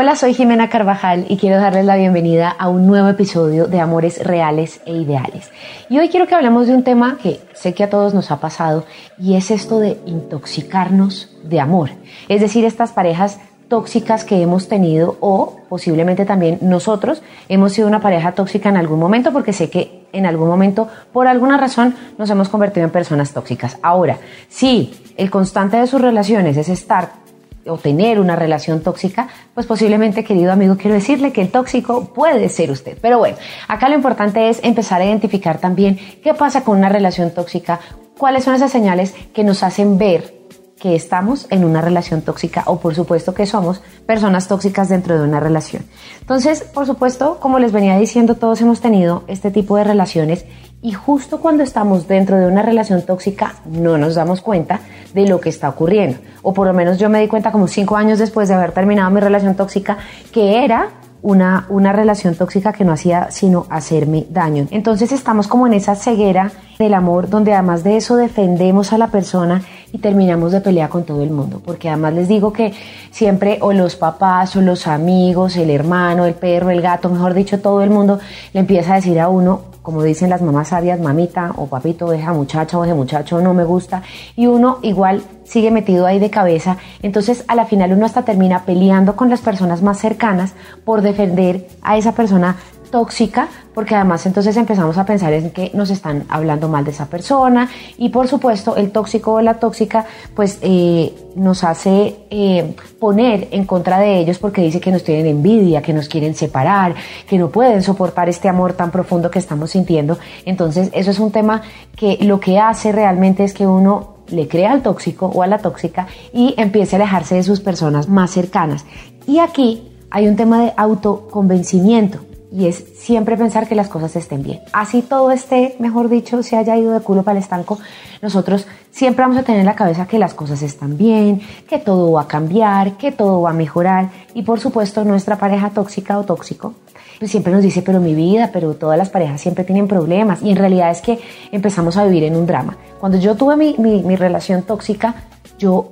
Hola, soy Jimena Carvajal y quiero darles la bienvenida a un nuevo episodio de Amores Reales e Ideales. Y hoy quiero que hablemos de un tema que sé que a todos nos ha pasado y es esto de intoxicarnos de amor. Es decir, estas parejas tóxicas que hemos tenido o posiblemente también nosotros hemos sido una pareja tóxica en algún momento porque sé que en algún momento por alguna razón nos hemos convertido en personas tóxicas. Ahora, si el constante de sus relaciones es estar o tener una relación tóxica, pues posiblemente, querido amigo, quiero decirle que el tóxico puede ser usted. Pero bueno, acá lo importante es empezar a identificar también qué pasa con una relación tóxica, cuáles son esas señales que nos hacen ver que estamos en una relación tóxica o por supuesto que somos personas tóxicas dentro de una relación. Entonces, por supuesto, como les venía diciendo, todos hemos tenido este tipo de relaciones y justo cuando estamos dentro de una relación tóxica no nos damos cuenta de lo que está ocurriendo. O por lo menos yo me di cuenta como cinco años después de haber terminado mi relación tóxica que era una, una relación tóxica que no hacía sino hacerme daño. Entonces estamos como en esa ceguera del amor donde además de eso defendemos a la persona y terminamos de pelear con todo el mundo. Porque además les digo que siempre o los papás o los amigos, el hermano, el perro, el gato, mejor dicho, todo el mundo le empieza a decir a uno, como dicen las mamás sabias, mamita o papito, deja muchacha o ese muchacho no me gusta. Y uno igual sigue metido ahí de cabeza. Entonces a la final uno hasta termina peleando con las personas más cercanas por defender a esa persona tóxica, porque además entonces empezamos a pensar en que nos están hablando mal de esa persona y por supuesto el tóxico o la tóxica pues eh, nos hace eh, poner en contra de ellos porque dice que nos tienen envidia, que nos quieren separar, que no pueden soportar este amor tan profundo que estamos sintiendo. Entonces eso es un tema que lo que hace realmente es que uno le crea al tóxico o a la tóxica y empiece a alejarse de sus personas más cercanas. Y aquí hay un tema de autoconvencimiento y es siempre pensar que las cosas estén bien. Así todo esté, mejor dicho, se haya ido de culo para el estanco, nosotros siempre vamos a tener en la cabeza que las cosas están bien, que todo va a cambiar, que todo va a mejorar y por supuesto nuestra pareja tóxica o tóxico pues siempre nos dice, pero mi vida, pero todas las parejas siempre tienen problemas y en realidad es que empezamos a vivir en un drama. Cuando yo tuve mi, mi, mi relación tóxica, yo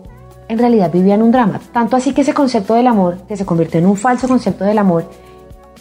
en realidad vivía en un drama. Tanto así que ese concepto del amor, que se convirtió en un falso concepto del amor,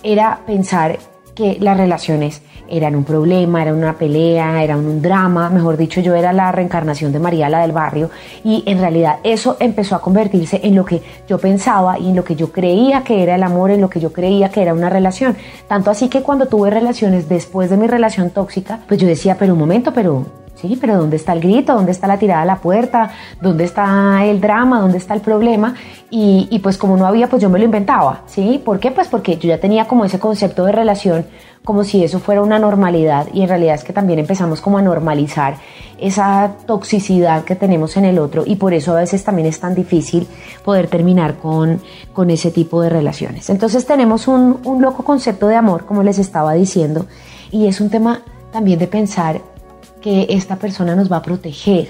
era pensar que las relaciones eran un problema, era una pelea, era un drama, mejor dicho, yo era la reencarnación de María, la del barrio, y en realidad eso empezó a convertirse en lo que yo pensaba y en lo que yo creía que era el amor, en lo que yo creía que era una relación. Tanto así que cuando tuve relaciones después de mi relación tóxica, pues yo decía, pero un momento, pero Sí, pero ¿dónde está el grito? ¿Dónde está la tirada a la puerta? ¿Dónde está el drama? ¿Dónde está el problema? Y, y, pues como no había, pues yo me lo inventaba, ¿sí? ¿Por qué? Pues porque yo ya tenía como ese concepto de relación como si eso fuera una normalidad y en realidad es que también empezamos como a normalizar esa toxicidad que tenemos en el otro y por eso a veces también es tan difícil poder terminar con, con ese tipo de relaciones. Entonces tenemos un, un loco concepto de amor, como les estaba diciendo, y es un tema también de pensar que esta persona nos va a proteger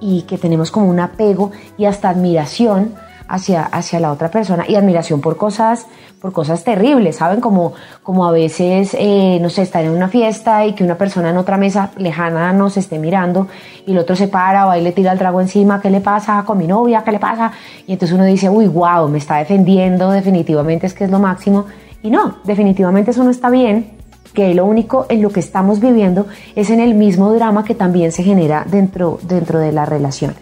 y que tenemos como un apego y hasta admiración hacia, hacia la otra persona y admiración por cosas, por cosas terribles, ¿saben? Como, como a veces, eh, no sé, estar en una fiesta y que una persona en otra mesa lejana nos esté mirando y el otro se para, va y le tira el trago encima, ¿qué le pasa con mi novia? ¿Qué le pasa? Y entonces uno dice, uy, wow, me está defendiendo, definitivamente es que es lo máximo. Y no, definitivamente eso no está bien que lo único en lo que estamos viviendo es en el mismo drama que también se genera dentro, dentro de la relación.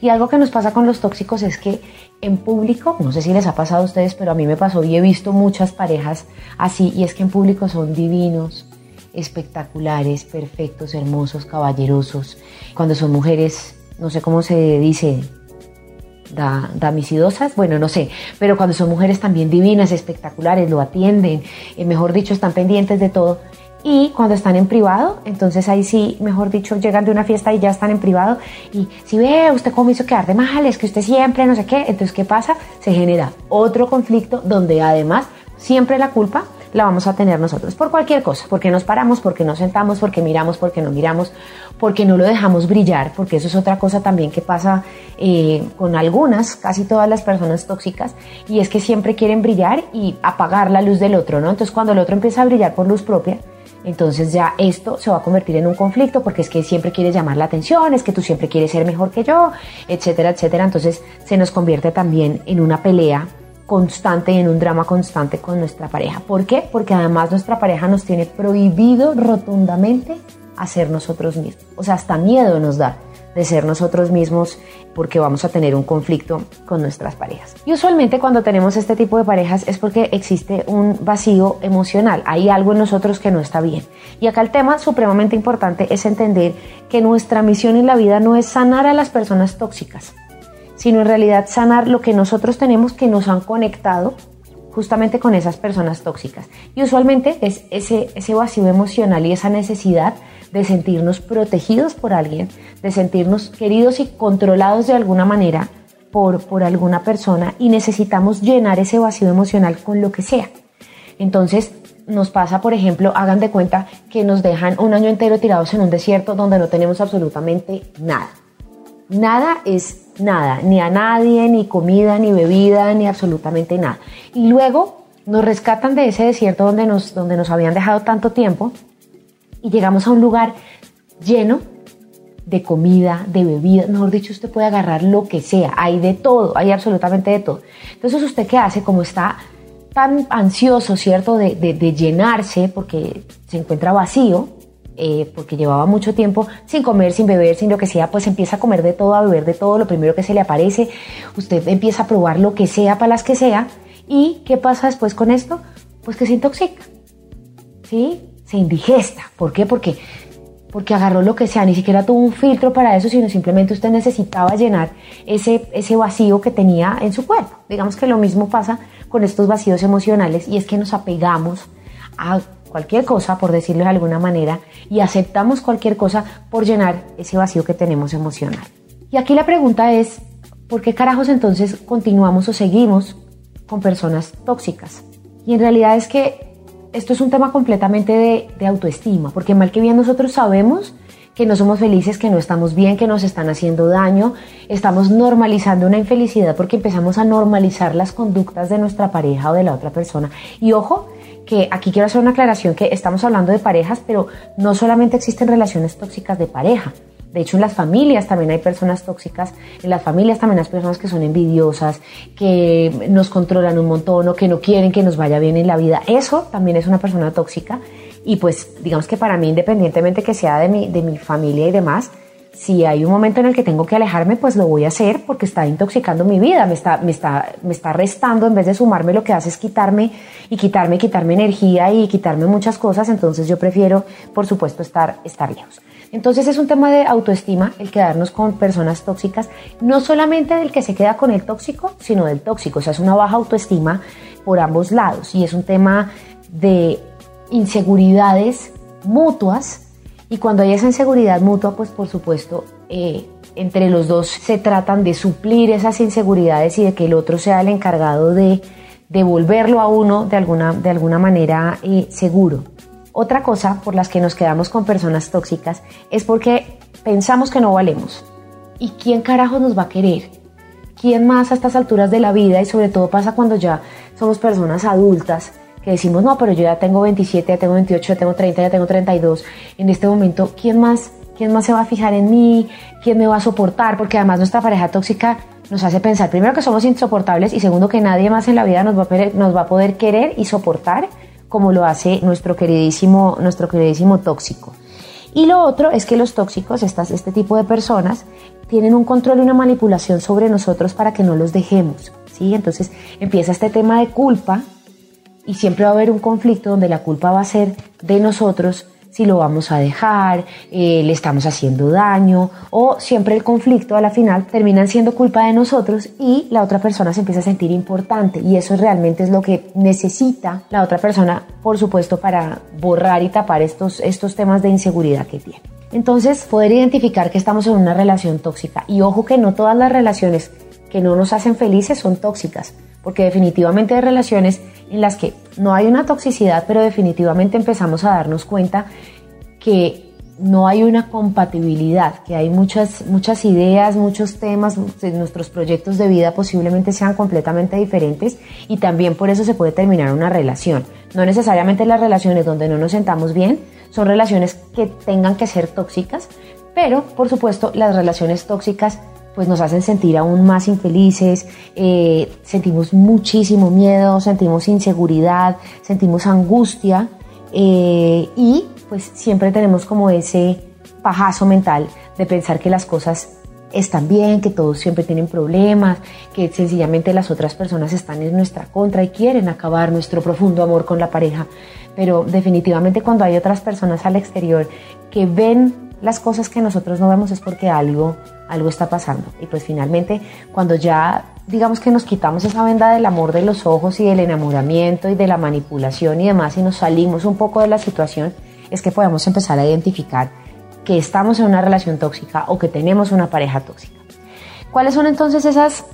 Y algo que nos pasa con los tóxicos es que en público, no sé si les ha pasado a ustedes, pero a mí me pasó y he visto muchas parejas así, y es que en público son divinos, espectaculares, perfectos, hermosos, caballerosos. Cuando son mujeres, no sé cómo se dice, da, damisidosas, bueno, no sé, pero cuando son mujeres también divinas, espectaculares, lo atienden, eh, mejor dicho, están pendientes de todo. Y cuando están en privado, entonces ahí sí, mejor dicho, llegan de una fiesta y ya están en privado. Y si ve, usted cómo hizo quedar de mal, es que usted siempre no sé qué. Entonces, ¿qué pasa? Se genera otro conflicto donde además siempre la culpa la vamos a tener nosotros por cualquier cosa, porque nos paramos, porque nos sentamos, porque miramos, porque no miramos, porque no lo dejamos brillar, porque eso es otra cosa también que pasa eh, con algunas, casi todas las personas tóxicas, y es que siempre quieren brillar y apagar la luz del otro, ¿no? Entonces cuando el otro empieza a brillar por luz propia, entonces ya esto se va a convertir en un conflicto porque es que siempre quieres llamar la atención, es que tú siempre quieres ser mejor que yo, etcétera, etcétera. Entonces se nos convierte también en una pelea constante y en un drama constante con nuestra pareja. ¿Por qué? Porque además nuestra pareja nos tiene prohibido rotundamente hacer nosotros mismos. O sea, hasta miedo nos da de ser nosotros mismos porque vamos a tener un conflicto con nuestras parejas. Y usualmente cuando tenemos este tipo de parejas es porque existe un vacío emocional, hay algo en nosotros que no está bien. Y acá el tema supremamente importante es entender que nuestra misión en la vida no es sanar a las personas tóxicas, sino en realidad sanar lo que nosotros tenemos que nos han conectado justamente con esas personas tóxicas. Y usualmente es ese, vacío emocional y esa necesidad de sentirnos protegidos por alguien, de sentirnos queridos y controlados de alguna manera por, por alguna persona y necesitamos llenar ese vacío emocional con lo que sea. Entonces, nos pasa, por ejemplo, hagan de cuenta que nos dejan un año entero tirados en un desierto donde no tenemos absolutamente nada. Nada es nada, ni a nadie, ni comida, ni bebida, ni absolutamente nada. Y luego nos rescatan de ese desierto donde nos, donde nos habían dejado tanto tiempo y llegamos a un lugar lleno de comida, de bebida, mejor dicho, usted puede agarrar lo que sea, hay de todo, hay absolutamente de todo. Entonces, ¿usted qué hace? Como está tan ansioso, ¿cierto?, de, de llenarse porque se encuentra vacío, eh, porque llevaba mucho tiempo sin comer, sin beber, sin lo que sea, pues empieza a comer de todo, a beber de todo, lo primero que se le aparece, usted empieza a probar lo que sea para las que sea, y ¿qué pasa después con esto? Pues que se intoxica, ¿sí? Se indigesta. ¿Por qué? Porque, porque agarró lo que sea, ni siquiera tuvo un filtro para eso, sino simplemente usted necesitaba llenar ese, ese vacío que tenía en su cuerpo. Digamos que lo mismo pasa con estos vacíos emocionales y es que nos apegamos a cualquier cosa, por decirlo de alguna manera, y aceptamos cualquier cosa por llenar ese vacío que tenemos emocional. Y aquí la pregunta es, ¿por qué carajos entonces continuamos o seguimos con personas tóxicas? Y en realidad es que esto es un tema completamente de, de autoestima, porque mal que bien nosotros sabemos que no somos felices, que no estamos bien, que nos están haciendo daño, estamos normalizando una infelicidad porque empezamos a normalizar las conductas de nuestra pareja o de la otra persona. Y ojo, que aquí quiero hacer una aclaración que estamos hablando de parejas, pero no solamente existen relaciones tóxicas de pareja. De hecho, en las familias también hay personas tóxicas, en las familias también hay personas que son envidiosas, que nos controlan un montón o que no quieren que nos vaya bien en la vida. Eso también es una persona tóxica y pues digamos que para mí, independientemente que sea de mi, de mi familia y demás, si hay un momento en el que tengo que alejarme, pues lo voy a hacer porque está intoxicando mi vida, me está, me está, me está restando, en vez de sumarme, lo que hace es quitarme y quitarme, quitarme energía y quitarme muchas cosas, entonces yo prefiero, por supuesto, estar, estar lejos. Entonces es un tema de autoestima el quedarnos con personas tóxicas, no solamente del que se queda con el tóxico, sino del tóxico, o sea, es una baja autoestima por ambos lados y es un tema de inseguridades mutuas y cuando hay esa inseguridad mutua, pues por supuesto, eh, entre los dos se tratan de suplir esas inseguridades y de que el otro sea el encargado de devolverlo a uno de alguna, de alguna manera eh, seguro. Otra cosa por las que nos quedamos con personas tóxicas es porque pensamos que no valemos. ¿Y quién carajo nos va a querer? ¿Quién más a estas alturas de la vida? Y sobre todo pasa cuando ya somos personas adultas que decimos, no, pero yo ya tengo 27, ya tengo 28, ya tengo 30, ya tengo 32, en este momento, ¿quién más, ¿quién más se va a fijar en mí? ¿Quién me va a soportar? Porque además nuestra pareja tóxica nos hace pensar, primero que somos insoportables y segundo que nadie más en la vida nos va a poder, nos va a poder querer y soportar como lo hace nuestro queridísimo, nuestro queridísimo tóxico. Y lo otro es que los tóxicos, estas, este tipo de personas, tienen un control y una manipulación sobre nosotros para que no los dejemos. ¿sí? Entonces empieza este tema de culpa y siempre va a haber un conflicto donde la culpa va a ser de nosotros si lo vamos a dejar, eh, le estamos haciendo daño o siempre el conflicto a la final terminan siendo culpa de nosotros y la otra persona se empieza a sentir importante y eso realmente es lo que necesita la otra persona, por supuesto, para borrar y tapar estos, estos temas de inseguridad que tiene. Entonces, poder identificar que estamos en una relación tóxica y ojo que no todas las relaciones que no nos hacen felices son tóxicas, porque definitivamente hay relaciones en las que no hay una toxicidad, pero definitivamente empezamos a darnos cuenta que no hay una compatibilidad, que hay muchas, muchas ideas, muchos temas, nuestros proyectos de vida posiblemente sean completamente diferentes y también por eso se puede terminar una relación. No necesariamente las relaciones donde no nos sentamos bien son relaciones que tengan que ser tóxicas, pero por supuesto las relaciones tóxicas pues nos hacen sentir aún más infelices, eh, sentimos muchísimo miedo, sentimos inseguridad, sentimos angustia eh, y pues siempre tenemos como ese pajazo mental de pensar que las cosas están bien, que todos siempre tienen problemas, que sencillamente las otras personas están en nuestra contra y quieren acabar nuestro profundo amor con la pareja. Pero definitivamente cuando hay otras personas al exterior que ven las cosas que nosotros no vemos es porque algo, algo está pasando. Y pues finalmente, cuando ya digamos que nos quitamos esa venda del amor de los ojos y del enamoramiento y de la manipulación y demás y nos salimos un poco de la situación, es que podemos empezar a identificar que estamos en una relación tóxica o que tenemos una pareja tóxica. ¿Cuáles son entonces esas,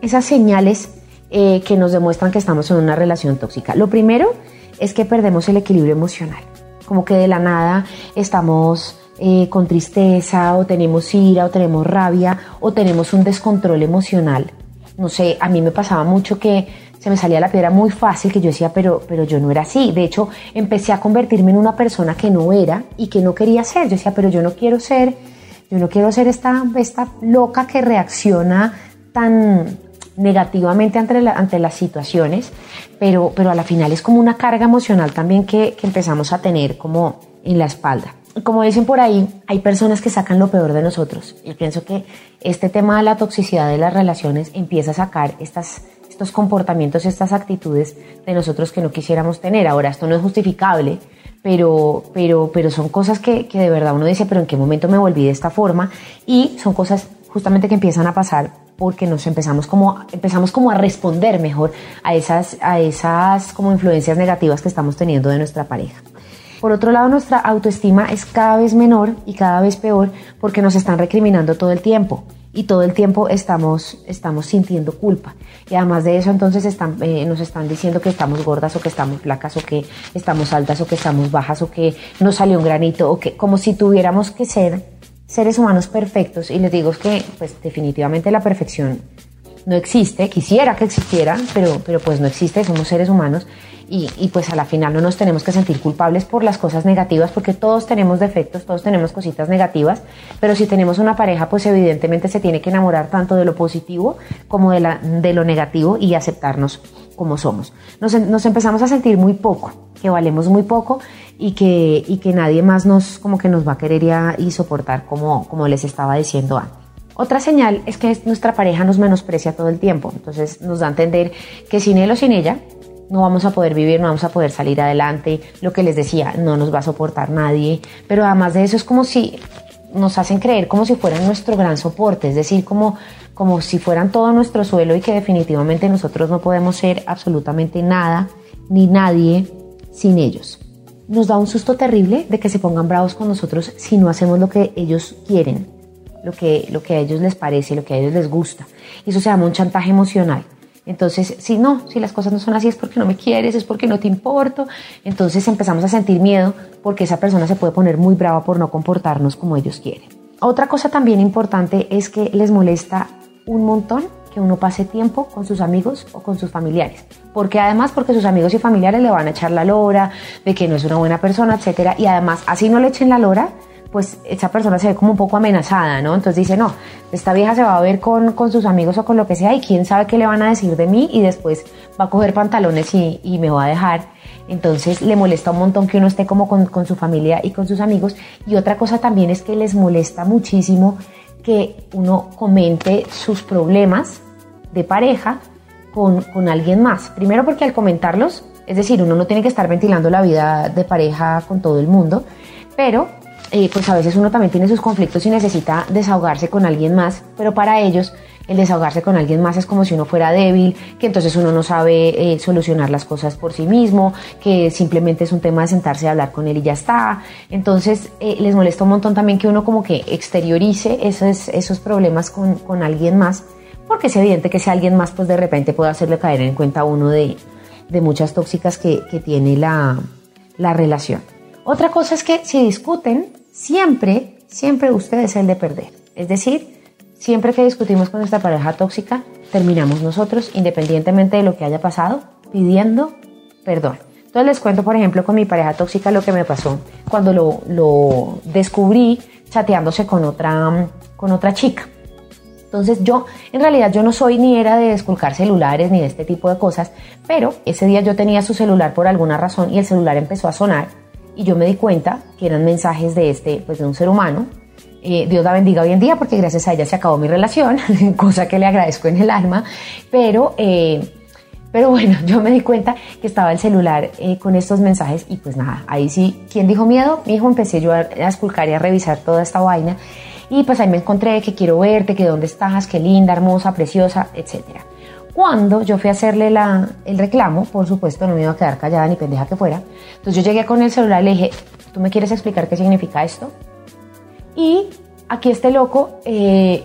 esas señales eh, que nos demuestran que estamos en una relación tóxica? Lo primero es que perdemos el equilibrio emocional, como que de la nada estamos eh, con tristeza o tenemos ira o tenemos rabia o tenemos un descontrol emocional. No sé, a mí me pasaba mucho que se me salía la piedra muy fácil que yo decía, pero, pero yo no era así. De hecho, empecé a convertirme en una persona que no era y que no quería ser. Yo decía, pero yo no quiero ser, yo no quiero ser esta, esta loca que reacciona tan negativamente ante, ante las situaciones, pero, pero a la final es como una carga emocional también que, que empezamos a tener como en la espalda como dicen por ahí, hay personas que sacan lo peor de nosotros. Yo pienso que este tema de la toxicidad de las relaciones empieza a sacar estas, estos comportamientos, estas actitudes de nosotros que no quisiéramos tener. Ahora, esto no es justificable, pero, pero, pero son cosas que, que de verdad uno dice, pero ¿en qué momento me volví de esta forma? Y son cosas justamente que empiezan a pasar porque nos empezamos como, empezamos como a responder mejor a esas, a esas como influencias negativas que estamos teniendo de nuestra pareja. Por otro lado, nuestra autoestima es cada vez menor y cada vez peor porque nos están recriminando todo el tiempo y todo el tiempo estamos, estamos sintiendo culpa. Y además de eso, entonces eh, nos están diciendo que estamos gordas o que estamos flacas o que estamos altas o que estamos bajas o que nos salió un granito o que como si tuviéramos que ser seres humanos perfectos. Y les digo que pues definitivamente la perfección no existe, quisiera que existiera, pero, pero pues no existe, somos seres humanos y, pues a la final no nos tenemos que sentir culpables por las cosas negativas porque todos tenemos defectos, todos tenemos cositas negativas, pero si tenemos una pareja pues evidentemente se tiene que enamorar tanto de lo positivo como de, la, de lo negativo y aceptarnos como somos. Nos, nos, empezamos a sentir muy poco, que valemos muy poco y que, y que nadie más nos como que nos va a querer y, y soportar como, como les estaba diciendo antes. Otra señal es que nuestra pareja nos menosprecia todo el tiempo, entonces nos da a entender que sin él o sin ella no vamos a poder vivir, no vamos a poder salir adelante, lo que les decía, no nos va a soportar nadie, pero además de eso es como si nos hacen creer como si fueran nuestro gran soporte, es decir, como, como si fueran todo nuestro suelo y que definitivamente nosotros no podemos ser absolutamente nada ni nadie sin ellos. Nos da un susto terrible de que se pongan bravos con nosotros si no hacemos lo que ellos quieren, lo que, lo que a ellos les parece, lo que a ellos les gusta. Y eso se llama un chantaje emocional. Entonces, si no, si las cosas no son así es porque no me quieres, es porque no te importo. Entonces empezamos a sentir miedo porque esa persona se puede poner muy brava por no comportarnos como ellos quieren. Otra cosa también importante es que les molesta un montón que uno pase tiempo con sus amigos o con sus familiares. Porque además, porque sus amigos y familiares le van a echar la lora de que no es una buena persona, etcétera. Y además, así no le echen la lora, pues esa persona se ve como un poco amenazada, ¿no? Entonces dice, no, esta vieja se va a ver con, con, sus amigos o con lo que sea y quién sabe qué le van a decir de mí y después va a coger pantalones y, y me va a dejar. Entonces le molesta un montón que uno esté como con, con, su familia y con sus amigos. Y otra cosa también es que les molesta muchísimo que uno comente sus problemas de pareja con, con alguien más. Primero porque al comentarlos Es decir, uno no tiene que estar ventilando la vida de pareja con todo el mundo, pero eh, pues a veces uno también tiene sus conflictos y necesita desahogarse con alguien más, pero para ellos el desahogarse con alguien más es como si uno fuera débil, que entonces uno no sabe eh, solucionar las cosas por sí mismo, que simplemente es un tema de sentarse a hablar con él y ya está. Entonces eh, les molesta un montón también que uno como que exteriorice esos, esos problemas con, con alguien más, porque es evidente que si alguien más pues de repente puede hacerle caer en cuenta a uno de, de muchas tóxicas que, que tiene la, la relación. Otra cosa es que si discuten, siempre, siempre usted es el de perder. Es decir, siempre que discutimos con nuestra pareja tóxica, terminamos nosotros, independientemente de lo que haya pasado, pidiendo perdón. Entonces les cuento, por ejemplo, con mi pareja tóxica lo que me pasó cuando lo, lo descubrí chateándose con otra, con otra chica. Entonces yo, en realidad yo no soy ni era de desculcar celulares ni de este tipo de cosas, pero ese día yo tenía su celular por alguna razón y el celular empezó a sonar y yo me di cuenta que eran mensajes de este, pues de un ser humano. Eh, Dios la bendiga hoy en día porque gracias a ella se acabó mi relación, cosa que le agradezco en el alma, pero, eh, pero bueno, yo me di cuenta que estaba el celular eh, con estos mensajes y pues nada, ahí sí, ¿quién dijo miedo? Mi hijo empecé yo a, a y a revisar toda esta vaina y pues ahí me encontré que quiero verte, que dónde estás, qué linda, hermosa, preciosa, etcétera. Cuando yo fui a hacerle la, el reclamo, por supuesto no me iba a quedar callada ni pendeja que fuera, entonces yo llegué con el celular y le dije, ¿tú me quieres explicar qué significa esto? Y aquí este loco, eh,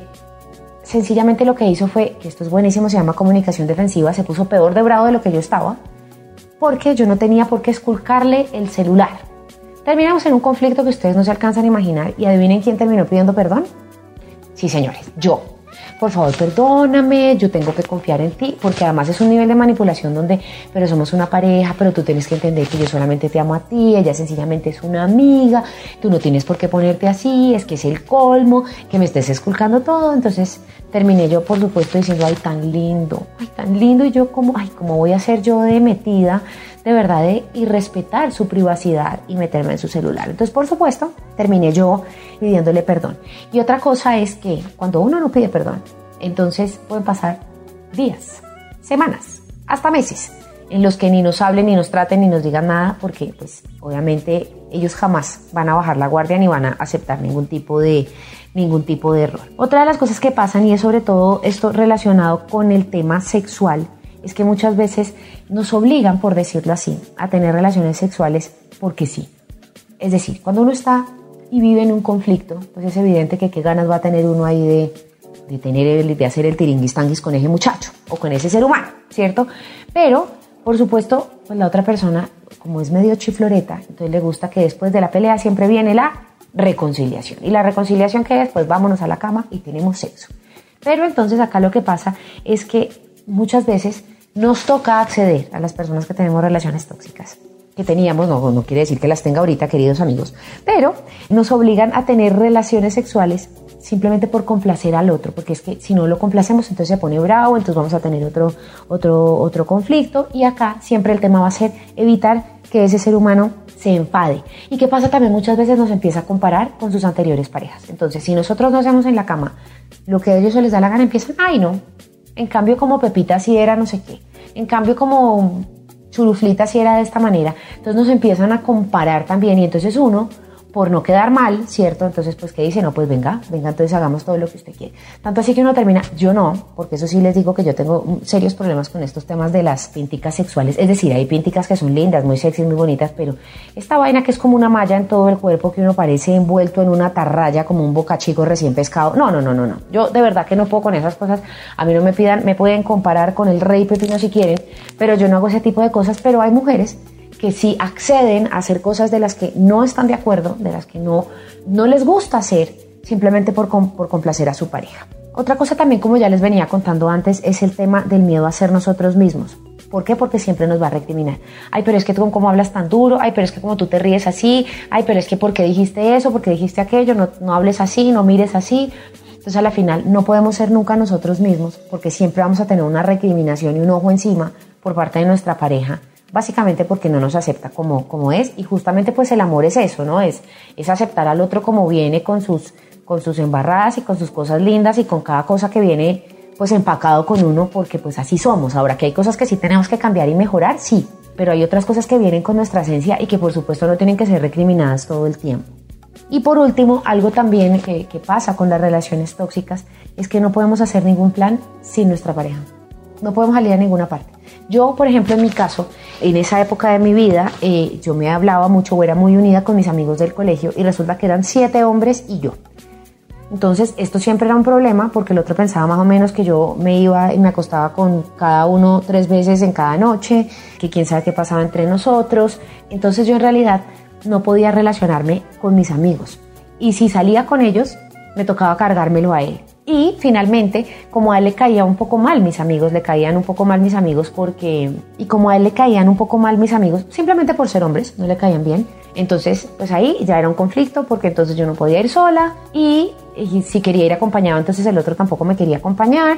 sencillamente lo que hizo fue, que esto es buenísimo, se llama comunicación defensiva, se puso peor de bravo de lo que yo estaba, porque yo no tenía por qué esculcarle el celular. Terminamos en un conflicto que ustedes no se alcanzan a imaginar y adivinen quién terminó pidiendo perdón. Sí, señores, yo por favor perdóname, yo tengo que confiar en ti, porque además es un nivel de manipulación donde, pero somos una pareja, pero tú tienes que entender que yo solamente te amo a ti, ella sencillamente es una amiga, tú no tienes por qué ponerte así, es que es el colmo, que me estés esculcando todo, entonces terminé yo por supuesto diciendo, ay, tan lindo, ay, tan lindo, y yo como, ay, ¿cómo voy a ser yo de metida? De verdad de irrespetar su privacidad y meterme en su celular. Entonces, por supuesto, terminé yo pidiéndole perdón. Y otra cosa es que cuando uno no pide perdón, entonces pueden pasar días, semanas, hasta meses en los que ni nos hablen, ni nos traten, ni nos digan nada, porque pues obviamente ellos jamás van a bajar la guardia ni van a aceptar ningún tipo de ningún tipo de error. Otra de las cosas que pasan y es sobre todo esto relacionado con el tema sexual es que muchas veces nos obligan, por decirlo así, a tener relaciones sexuales porque sí. Es decir, cuando uno está y vive en un conflicto, pues es evidente que qué ganas va a tener uno ahí de, de tener el, de hacer el tiringuistanguis con ese muchacho o con ese ser humano, ¿cierto? Pero, por supuesto, pues la otra persona, como es medio chifloreta, entonces le gusta que después de la pelea siempre viene la reconciliación. Y la reconciliación que es, pues vámonos a la cama y tenemos sexo. Pero entonces acá lo que pasa es que muchas veces nos toca acceder a las personas que tenemos relaciones tóxicas que teníamos, no, no quiere decir que las tenga ahorita, queridos amigos, pero nos obligan a tener relaciones sexuales simplemente por complacer al otro, porque es que si no lo complacemos, entonces se pone bravo, entonces vamos a tener otro, otro, otro conflicto, y acá siempre el tema va a ser evitar que ese ser humano se enfade. ¿Y qué pasa también? Muchas veces nos empieza a comparar con sus anteriores parejas. Entonces, si nosotros no hacemos en la cama lo que a ellos se les da la gana, empiezan, ay no, en cambio, como Pepita sí era no sé qué. En cambio, como Churuflita sí era de esta manera. Entonces nos empiezan a comparar también y entonces uno por no quedar mal, ¿cierto? Entonces, pues, ¿qué dice? No, pues venga, venga, entonces hagamos todo lo que usted quiere. Tanto así que uno termina, yo no, porque eso sí les digo que yo tengo serios problemas con estos temas de las pinticas sexuales. Es decir, hay pinticas que son lindas, muy sexys, muy bonitas, pero esta vaina que es como una malla en todo el cuerpo, que uno parece envuelto en una tarraya, como un bocachico recién pescado. No, no, no, no, no. Yo de verdad que no puedo con esas cosas. A mí no me pidan, me pueden comparar con el rey pepino si quieren, pero yo no hago ese tipo de cosas, pero hay mujeres que sí acceden a hacer cosas de las que no están de acuerdo, de las que no, no les gusta hacer, simplemente por, por complacer a su pareja. Otra cosa también, como ya les venía contando antes, es el tema del miedo a ser nosotros mismos. ¿Por qué? Porque siempre nos va a recriminar. Ay, pero es que tú cómo hablas tan duro, ay, pero es que como tú te ríes así, ay, pero es que porque dijiste eso, porque dijiste aquello, no, no hables así, no mires así. Entonces a la final no podemos ser nunca nosotros mismos porque siempre vamos a tener una recriminación y un ojo encima por parte de nuestra pareja básicamente porque no nos acepta como, como es y justamente pues el amor es eso, ¿no? Es, es aceptar al otro como viene con sus, con sus embarradas y con sus cosas lindas y con cada cosa que viene pues empacado con uno porque pues así somos. Ahora que hay cosas que sí tenemos que cambiar y mejorar, sí, pero hay otras cosas que vienen con nuestra esencia y que por supuesto no tienen que ser recriminadas todo el tiempo. Y por último, algo también que, que pasa con las relaciones tóxicas es que no podemos hacer ningún plan sin nuestra pareja. No podemos salir a ninguna parte. Yo, por ejemplo, en mi caso, en esa época de mi vida, eh, yo me hablaba mucho o era muy unida con mis amigos del colegio y resulta que eran siete hombres y yo. Entonces, esto siempre era un problema porque el otro pensaba más o menos que yo me iba y me acostaba con cada uno tres veces en cada noche, que quién sabe qué pasaba entre nosotros. Entonces, yo en realidad no podía relacionarme con mis amigos. Y si salía con ellos, me tocaba cargármelo a él. Y finalmente, como a él le caía un poco mal mis amigos, le caían un poco mal mis amigos porque, y como a él le caían un poco mal mis amigos, simplemente por ser hombres, no le caían bien. Entonces, pues ahí ya era un conflicto porque entonces yo no podía ir sola y, si quería ir acompañado, entonces el otro tampoco me quería acompañar.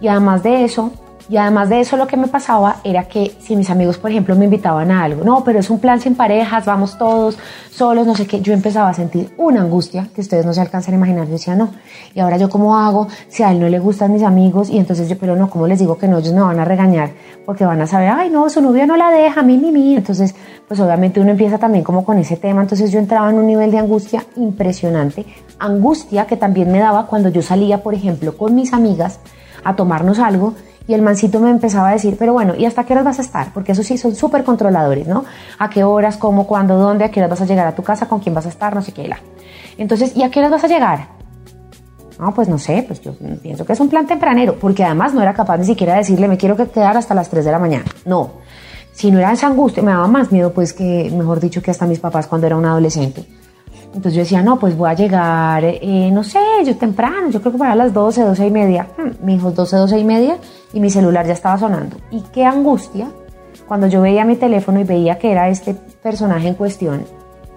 Y además de eso, y además de eso, lo que me pasaba era que si mis amigos, por ejemplo, me invitaban a algo, no, pero es un plan sin parejas, vamos todos solos, no sé qué, yo empezaba a sentir una angustia que ustedes no se alcanzan a imaginar. Yo decía, no, y ahora yo cómo hago si a él no le gustan mis amigos y entonces yo, pero no, ¿cómo les digo que no? Ellos me van a regañar porque van a saber, ay, no, su novio no la deja, mi, mi, mi. Entonces, pues obviamente uno empieza también como con ese tema. Entonces yo entraba en un nivel de angustia impresionante, angustia que también me daba cuando yo salía, por ejemplo, con mis amigas a tomarnos algo y el mancito me empezaba a decir, pero bueno, ¿y hasta qué horas vas a estar? Porque eso sí, son súper controladores, ¿no? ¿A qué horas, cómo, cuándo, dónde, a qué horas vas a llegar a tu casa, con quién vas a estar, no sé qué. Entonces, ¿y a qué horas vas a llegar? No, pues no sé, pues yo pienso que es un plan tempranero, porque además no era capaz ni siquiera de decirle, me quiero quedar hasta las 3 de la mañana. No, si no era esa angustia, me daba más miedo, pues que, mejor dicho, que hasta mis papás cuando era un adolescente. Entonces yo decía, no, pues voy a llegar, eh, no sé, yo temprano, yo creo que para las 12, 12 y media. Hmm, mi hijo 12, 12 y media y mi celular ya estaba sonando. Y qué angustia cuando yo veía mi teléfono y veía que era este personaje en cuestión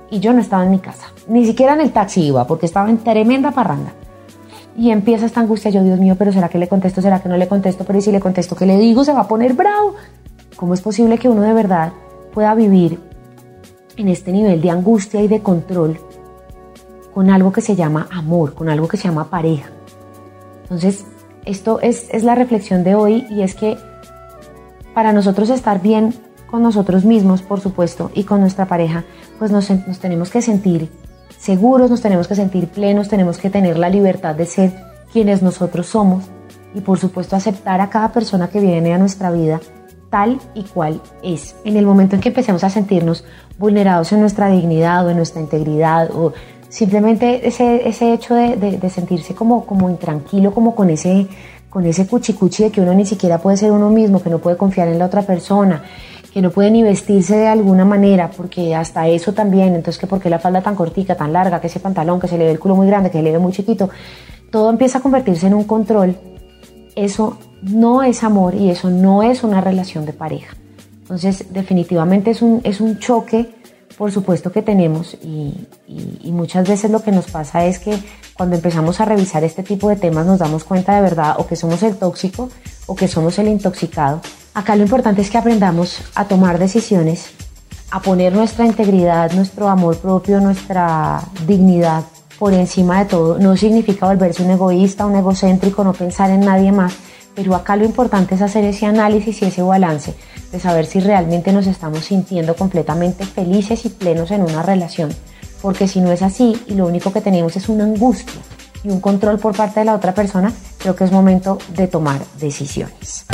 y yo no estaba en mi casa. Ni siquiera en el taxi iba porque estaba en tremenda parranda. Y empieza esta angustia, yo Dios mío, pero ¿será que le contesto? ¿Será que no le contesto? Pero ¿y si le contesto qué le digo? Se va a poner bravo. ¿Cómo es posible que uno de verdad pueda vivir en este nivel de angustia y de control con algo que se llama amor, con algo que se llama pareja. Entonces, esto es, es, la reflexión de hoy y es que para nosotros estar bien con nosotros mismos, por supuesto, y con nuestra pareja, pues nos, nos tenemos que sentir seguros, nos tenemos que sentir plenos, tenemos que tener la libertad de ser quienes nosotros somos y por supuesto aceptar a cada persona que viene a nuestra vida tal y cual es. En el momento en que empecemos a sentirnos vulnerados en nuestra dignidad o en nuestra integridad o simplemente ese, ese hecho de, de, sentirse como, como intranquilo, como con ese, con ese cuchicuchi de que uno ni siquiera puede ser uno mismo, que no puede confiar en la otra persona, que no puede ni vestirse de alguna manera, porque hasta eso también, entonces que por qué la falda tan cortica, tan larga, que ese pantalón, que se le ve el culo muy grande, que se le ve muy chiquito, todo empieza a convertirse en un control, eso no es amor y eso no es una relación de pareja. Entonces definitivamente es un, es un choque por supuesto que tenemos y, muchas veces lo que nos pasa es que cuando empezamos a revisar este tipo de temas nos damos cuenta de verdad o que somos el tóxico o que somos el intoxicado. Acá lo importante es que aprendamos a tomar decisiones, a poner nuestra integridad, nuestro amor propio, nuestra dignidad por encima de todo. No significa volverse un egoísta, un egocéntrico, no pensar en nadie más, pero acá lo importante es hacer ese análisis y ese balance de saber si realmente nos estamos sintiendo completamente felices y plenos en una relación. Porque si no es así y lo único que tenemos es una angustia y un control por parte de la otra persona, creo que es momento de tomar decisiones.